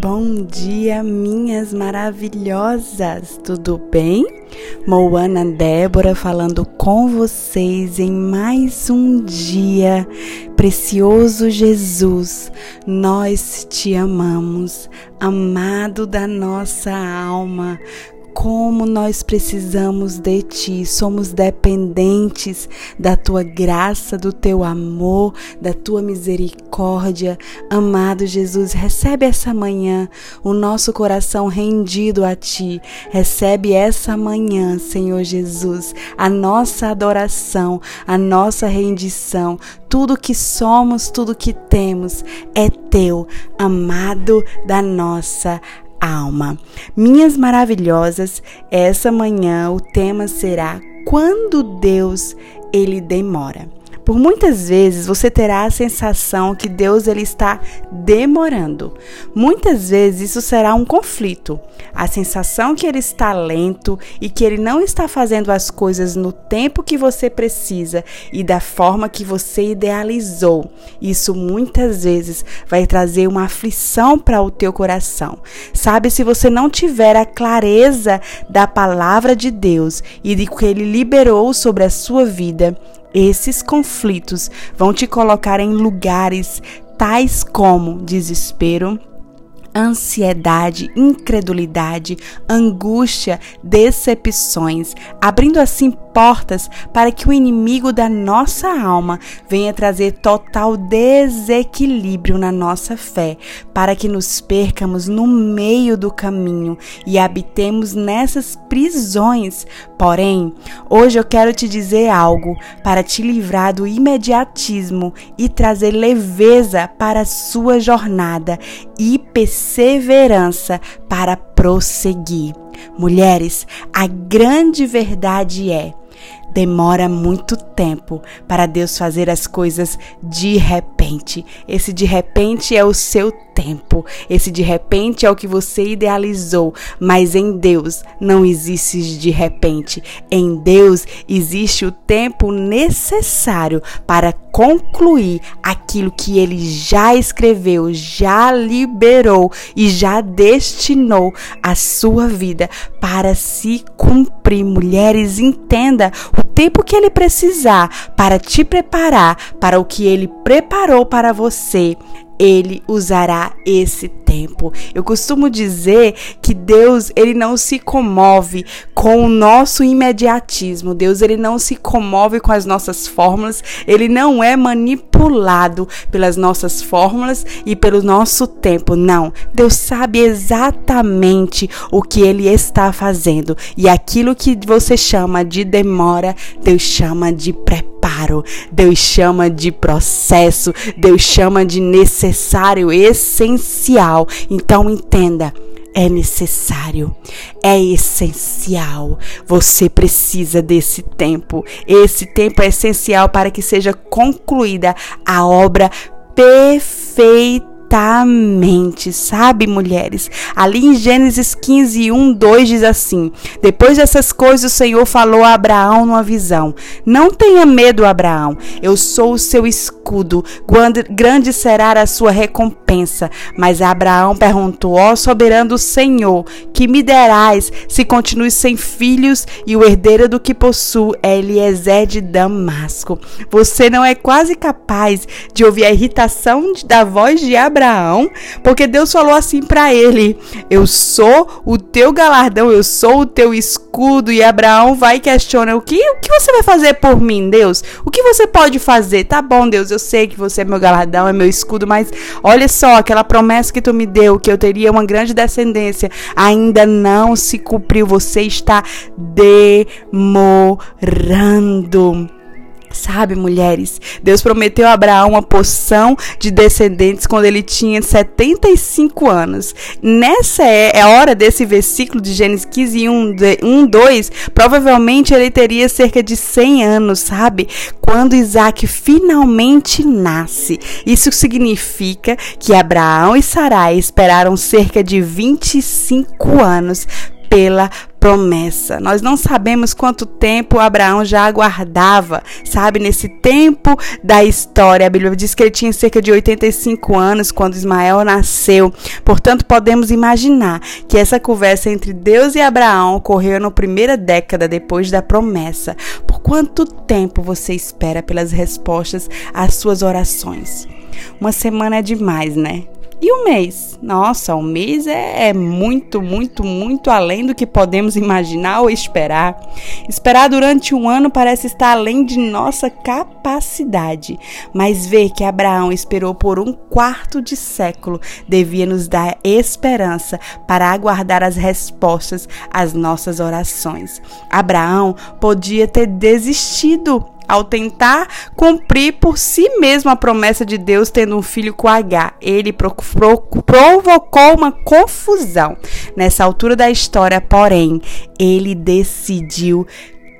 bom dia, minhas maravilhosas! Tudo bem? Moana Débora falando com vocês em mais um dia. Precioso Jesus, nós te amamos, amado da nossa alma como nós precisamos de Ti, somos dependentes da Tua graça, do Teu amor, da Tua misericórdia. Amado Jesus, recebe essa manhã o nosso coração rendido a Ti. Recebe essa manhã, Senhor Jesus, a nossa adoração, a nossa rendição. Tudo que somos, tudo que temos é Teu, amado da nossa alma. Minhas maravilhosas, essa manhã o tema será quando Deus ele demora. Por muitas vezes você terá a sensação que Deus ele está demorando. Muitas vezes isso será um conflito. A sensação que ele está lento e que ele não está fazendo as coisas no tempo que você precisa e da forma que você idealizou. Isso muitas vezes vai trazer uma aflição para o teu coração. Sabe, se você não tiver a clareza da palavra de Deus e de que ele liberou sobre a sua vida, esses conflitos vão te colocar em lugares tais como desespero, ansiedade, incredulidade, angústia, decepções, abrindo assim portas para que o inimigo da nossa alma venha trazer total desequilíbrio na nossa fé, para que nos percamos no meio do caminho e habitemos nessas prisões. Porém, hoje eu quero te dizer algo para te livrar do imediatismo e trazer leveza para a sua jornada e perseverança para prosseguir. Mulheres, a grande verdade é demora muito tempo para Deus fazer as coisas de repente. Esse de repente é o seu tempo. Esse de repente é o que você idealizou, mas em Deus não existe de repente. Em Deus existe o tempo necessário para concluir aquilo que ele já escreveu, já liberou e já destinou a sua vida para se cumprir. Mulheres, entenda o tempo que ele precisar para te preparar para o que ele preparou para você ele usará esse tempo. Eu costumo dizer que Deus, ele não se comove com o nosso imediatismo. Deus, ele não se comove com as nossas fórmulas, ele não é manipulado pelas nossas fórmulas e pelo nosso tempo. Não. Deus sabe exatamente o que ele está fazendo. E aquilo que você chama de demora, Deus chama de preparo preparo, Deus chama de processo, Deus chama de necessário, essencial. Então entenda é necessário, é essencial. Você precisa desse tempo. Esse tempo é essencial para que seja concluída a obra perfeita Exatamente, sabe, mulheres? Ali em Gênesis 15, 1, 2 diz assim: Depois dessas coisas, o Senhor falou a Abraão numa visão: Não tenha medo, Abraão, eu sou o seu escudo, grande será a sua recompensa. Mas Abraão perguntou: Ó soberano Senhor, que me derás se continue sem filhos e o herdeiro do que possuo é Eliezer de Damasco? Você não é quase capaz de ouvir a irritação da voz de Abraão Abraão, porque Deus falou assim para ele: Eu sou o teu galardão, eu sou o teu escudo. E Abraão vai e questiona: o que, o que você vai fazer por mim, Deus? O que você pode fazer? Tá bom, Deus, eu sei que você é meu galardão, é meu escudo, mas olha só, aquela promessa que tu me deu, que eu teria uma grande descendência, ainda não se cumpriu. Você está demorando. Sabe, mulheres, Deus prometeu a Abraão uma porção de descendentes quando ele tinha 75 anos. Nessa é, é a hora desse versículo de Gênesis 15, 1, 1, 2, provavelmente ele teria cerca de 100 anos, sabe? Quando Isaac finalmente nasce. Isso significa que Abraão e Sarai esperaram cerca de 25 anos pela promessa. Nós não sabemos quanto tempo Abraão já aguardava, sabe? Nesse tempo da história. A Bíblia diz que ele tinha cerca de 85 anos quando Ismael nasceu. Portanto, podemos imaginar que essa conversa entre Deus e Abraão ocorreu na primeira década depois da promessa. Por quanto tempo você espera pelas respostas às suas orações? Uma semana é demais, né? E o mês? Nossa, o mês é, é, muito, muito, muito além do que podemos imaginar ou esperar. Esperar durante um ano parece estar além de nossa capacidade, mas ver que Abraão esperou por um quarto de século devia nos dar esperança para aguardar as respostas às nossas orações. Abraão podia ter desistido ao tentar cumprir por si mesmo a promessa de Deus tendo um filho com H. Ele pro, pro, provocou uma confusão. Nessa altura da história, porém, ele decidiu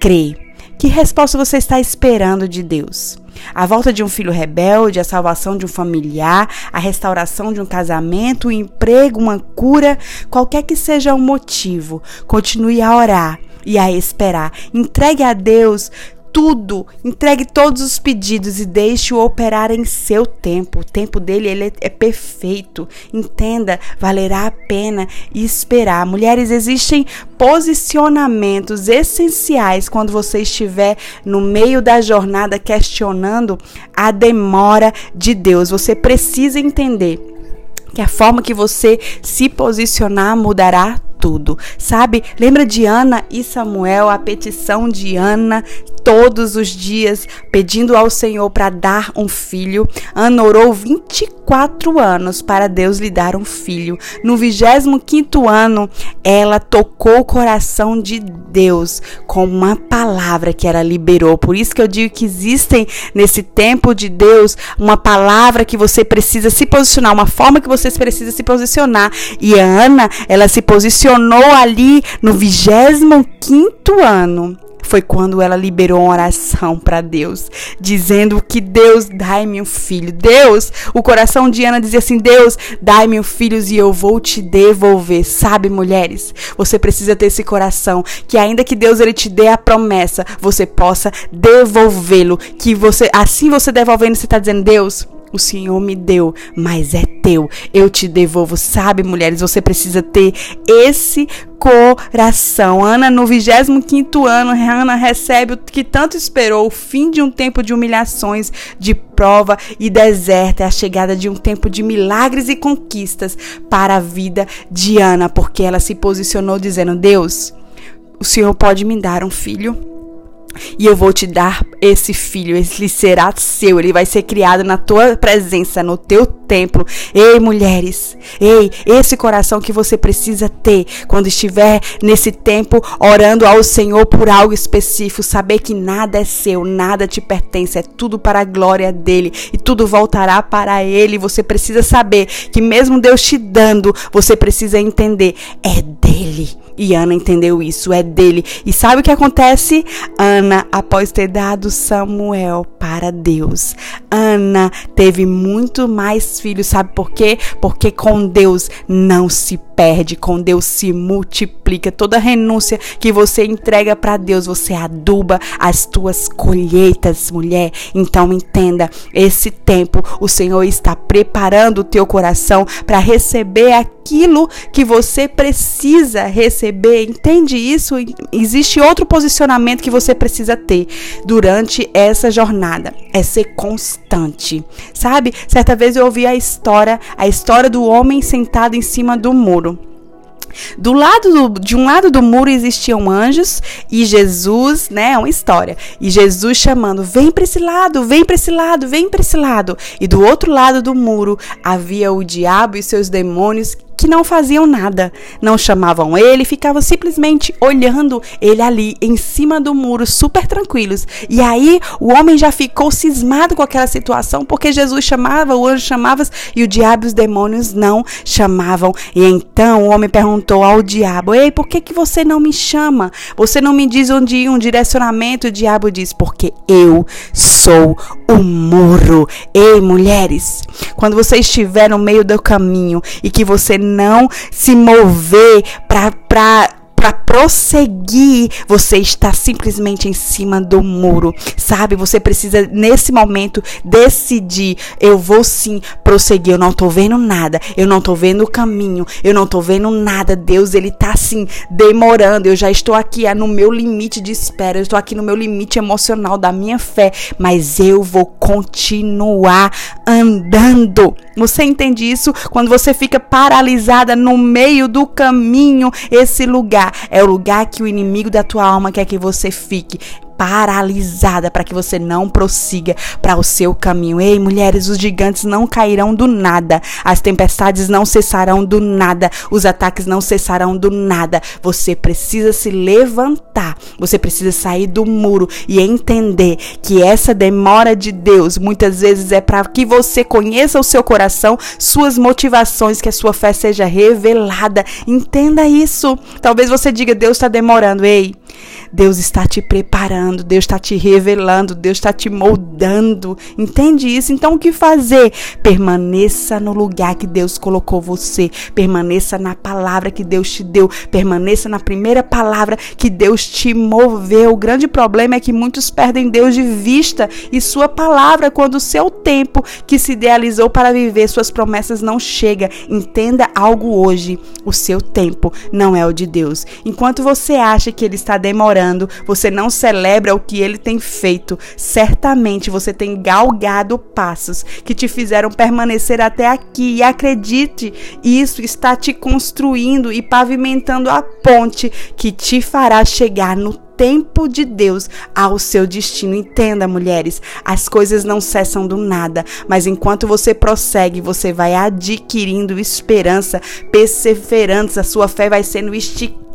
crer. Que resposta você está esperando de Deus? A volta de um filho rebelde, a salvação de um familiar, a restauração de um casamento, um emprego, uma cura, qualquer que seja o motivo, continue a orar e a esperar. Entregue a Deus tudo, entregue todos os pedidos e deixe-o operar em seu tempo. O tempo dele ele é, perfeito. Entenda, valerá a pena esperar. Mulheres, existem posicionamentos essenciais quando você estiver no meio da jornada questionando a demora de Deus. Você precisa entender que a forma que você se posicionar mudará tudo, sabe? Lembra de Ana e Samuel, a petição de Ana todos os dias pedindo ao Senhor para dar um filho. Ana orou 24 anos para Deus lhe dar um filho. No 25 ano, ela tocou o coração de Deus com uma palavra que ela liberou. Por isso que eu digo que existem nesse tempo de Deus uma palavra que você precisa se posicionar, uma forma que você precisa se posicionar. E a Ana, ela se posicionou ali no 25 ano foi quando ela liberou uma oração para Deus, dizendo que Deus dai-me um filho. Deus, o coração de Ana dizia assim: Deus, dai-me um filho e eu vou te devolver. Sabe, mulheres, você precisa ter esse coração que ainda que Deus ele te dê a promessa, você possa devolvê-lo, que você assim você devolvendo você está dizendo Deus, o Senhor me deu, mas é teu. Eu te devolvo. Sabe, mulheres, você precisa ter esse coração. Ana, no 25 ano, Ana recebe o que tanto esperou, o fim de um tempo de humilhações, de prova e deserto, é a chegada de um tempo de milagres e conquistas para a vida de Ana, porque ela se posicionou dizendo: Deus, o Senhor pode me dar um filho? E eu vou te dar esse filho, ele será seu, ele vai ser criado na tua presença, no teu templo. Ei, mulheres, ei, esse coração que você precisa ter quando estiver nesse tempo orando ao Senhor por algo específico, saber que nada é seu, nada te pertence, é tudo para a glória dele e tudo voltará para ele. Você precisa saber que mesmo Deus te dando, você precisa entender, é dele. E Ana entendeu isso, é dele. E sabe o que acontece? Ana, após ter dado Samuel para Deus, Ana teve muito mais filhos. Sabe por quê? Porque com Deus não se perde, com Deus se multiplica. Toda renúncia que você entrega para Deus, você aduba as tuas colheitas, mulher. Então entenda, esse tempo o Senhor está preparando o teu coração para receber aquilo que você precisa receber entende isso? Existe outro posicionamento que você precisa ter durante essa jornada, é ser constante. Sabe? Certa vez eu ouvi a história, a história do homem sentado em cima do muro. Do lado do, de um lado do muro existiam anjos e Jesus, né, é uma história. E Jesus chamando: "Vem para esse lado, vem para esse lado, vem para esse lado". E do outro lado do muro havia o diabo e seus demônios que não faziam nada, não chamavam ele, ficavam simplesmente olhando ele ali em cima do muro, super tranquilos. E aí o homem já ficou cismado com aquela situação, porque Jesus chamava, o anjo chamava e o diabo e os demônios não chamavam. E então o homem perguntou ao diabo: Ei, por que, que você não me chama? Você não me diz onde ir, um direcionamento? O diabo diz: Porque eu sou o muro. Ei, mulheres, quando você estiver no meio do caminho e que você não se mover para para prosseguir, você está simplesmente em cima do muro, sabe? Você precisa nesse momento decidir, eu vou sim prosseguir, eu não tô vendo nada, eu não tô vendo o caminho, eu não tô vendo nada. Deus, ele tá assim demorando. Eu já estou aqui é no meu limite de espera, eu estou aqui no meu limite emocional da minha fé, mas eu vou continuar andando. Você entende isso? Quando você fica paralisada no meio do caminho, esse lugar é o lugar que o inimigo da tua alma quer que você fique paralisada para que você não prossiga para o seu caminho. Ei, mulheres, os gigantes não cairão do nada, as tempestades não cessarão do nada, os ataques não cessarão do nada. Você precisa se levantar, você precisa sair do muro e entender que essa demora de Deus muitas vezes é para que você conheça o seu coração, suas motivações, que a sua fé seja revelada. Entenda isso. Talvez você diga: Deus está demorando. Ei, Deus está te preparando, Deus está te revelando, Deus está te moldando. Entende isso? Então o que fazer? Permaneça no lugar que Deus colocou você. Permaneça na palavra que Deus te deu. Permaneça na primeira palavra que Deus te moveu. O grande problema é que muitos perdem Deus de vista e sua palavra quando o seu tempo que se idealizou para viver suas promessas não chega. Entenda algo hoje. O seu tempo não é o de Deus. Enquanto você acha que ele está demorando, você não celebra o que ele tem feito. Certamente você tem galgado passos que te fizeram permanecer até aqui. E acredite, isso está te construindo e pavimentando a ponte que te fará chegar no tempo de Deus ao seu destino. Entenda, mulheres, as coisas não cessam do nada, mas enquanto você prossegue, você vai adquirindo esperança, perseverança, sua fé vai sendo esticada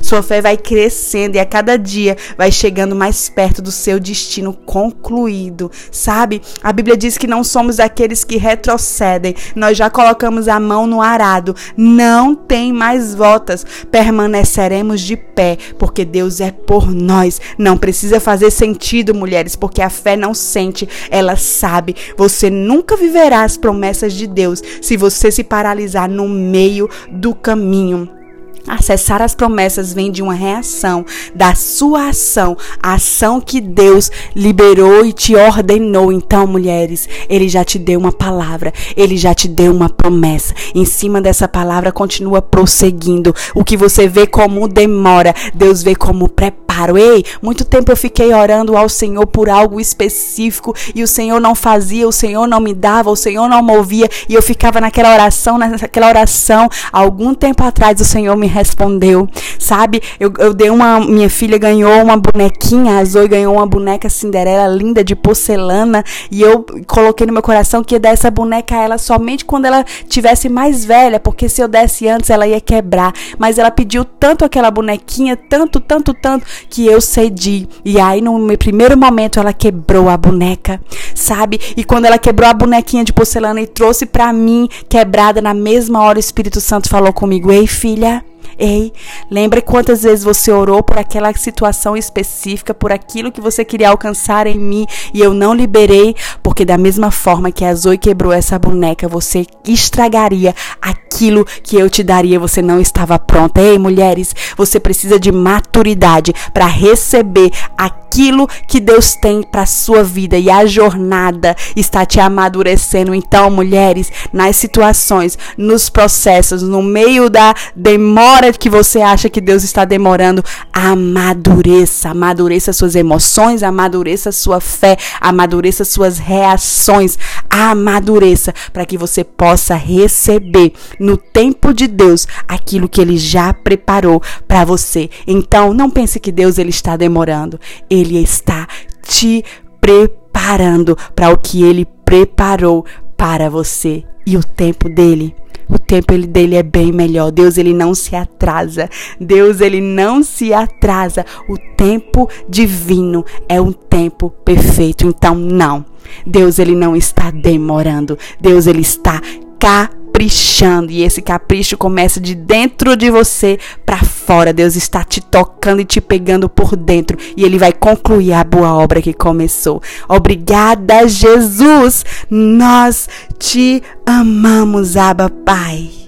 sua fé vai crescendo e a cada dia vai chegando mais perto do seu destino concluído, sabe? A Bíblia diz que não somos aqueles que retrocedem, nós já colocamos a mão no arado, não tem mais voltas, permaneceremos de pé, porque Deus é por nós. Não precisa fazer sentido, mulheres, porque a fé não sente, ela sabe. Você nunca viverá as promessas de Deus se você se paralisar no meio do caminho. Acessar as promessas vem de uma reação da sua ação, a ação que Deus liberou e te ordenou. Então, mulheres, Ele já te deu uma palavra, Ele já te deu uma promessa. Em cima dessa palavra, continua prosseguindo. O que você vê como demora, Deus vê como preparo. Ei, muito tempo eu fiquei orando ao Senhor por algo específico e o Senhor não fazia, o Senhor não me dava, o Senhor não movia e eu ficava naquela oração, naquela oração. Algum tempo atrás, o Senhor me respondeu, sabe? Eu, eu dei uma. Minha filha ganhou uma bonequinha, a Zoe ganhou uma boneca Cinderela linda de porcelana. E eu coloquei no meu coração que ia dar essa boneca a ela somente quando ela tivesse mais velha, porque se eu desse antes ela ia quebrar. Mas ela pediu tanto aquela bonequinha, tanto, tanto, tanto, que eu cedi. E aí, no meu primeiro momento, ela quebrou a boneca, sabe? E quando ela quebrou a bonequinha de porcelana e trouxe para mim quebrada, na mesma hora o Espírito Santo falou comigo: Ei, filha. Ei, lembre quantas vezes você orou por aquela situação específica, por aquilo que você queria alcançar em mim e eu não liberei, porque da mesma forma que a Zoe quebrou essa boneca, você estragaria aquilo que eu te daria, você não estava pronta. Ei, mulheres, você precisa de maturidade para receber aquilo que Deus tem para sua vida e a jornada está te amadurecendo. Então, mulheres, nas situações, nos processos, no meio da demora que você acha que Deus está demorando, amadureça, amadureça suas emoções, amadureça sua fé, amadureça suas reações, amadureça para que você possa receber no tempo de Deus aquilo que ele já preparou para você. Então, não pense que Deus ele está demorando. Ele está te preparando para o que ele preparou para você e o tempo dele o tempo ele, dele é bem melhor. Deus ele não se atrasa. Deus ele não se atrasa. O tempo divino é um tempo perfeito. Então não. Deus ele não está demorando. Deus ele está caprichando e esse capricho começa de dentro de você para fora. Deus está te tocando e te pegando por dentro e ele vai concluir a boa obra que começou. Obrigada, Jesus. Nós te amamos, Abba Pai.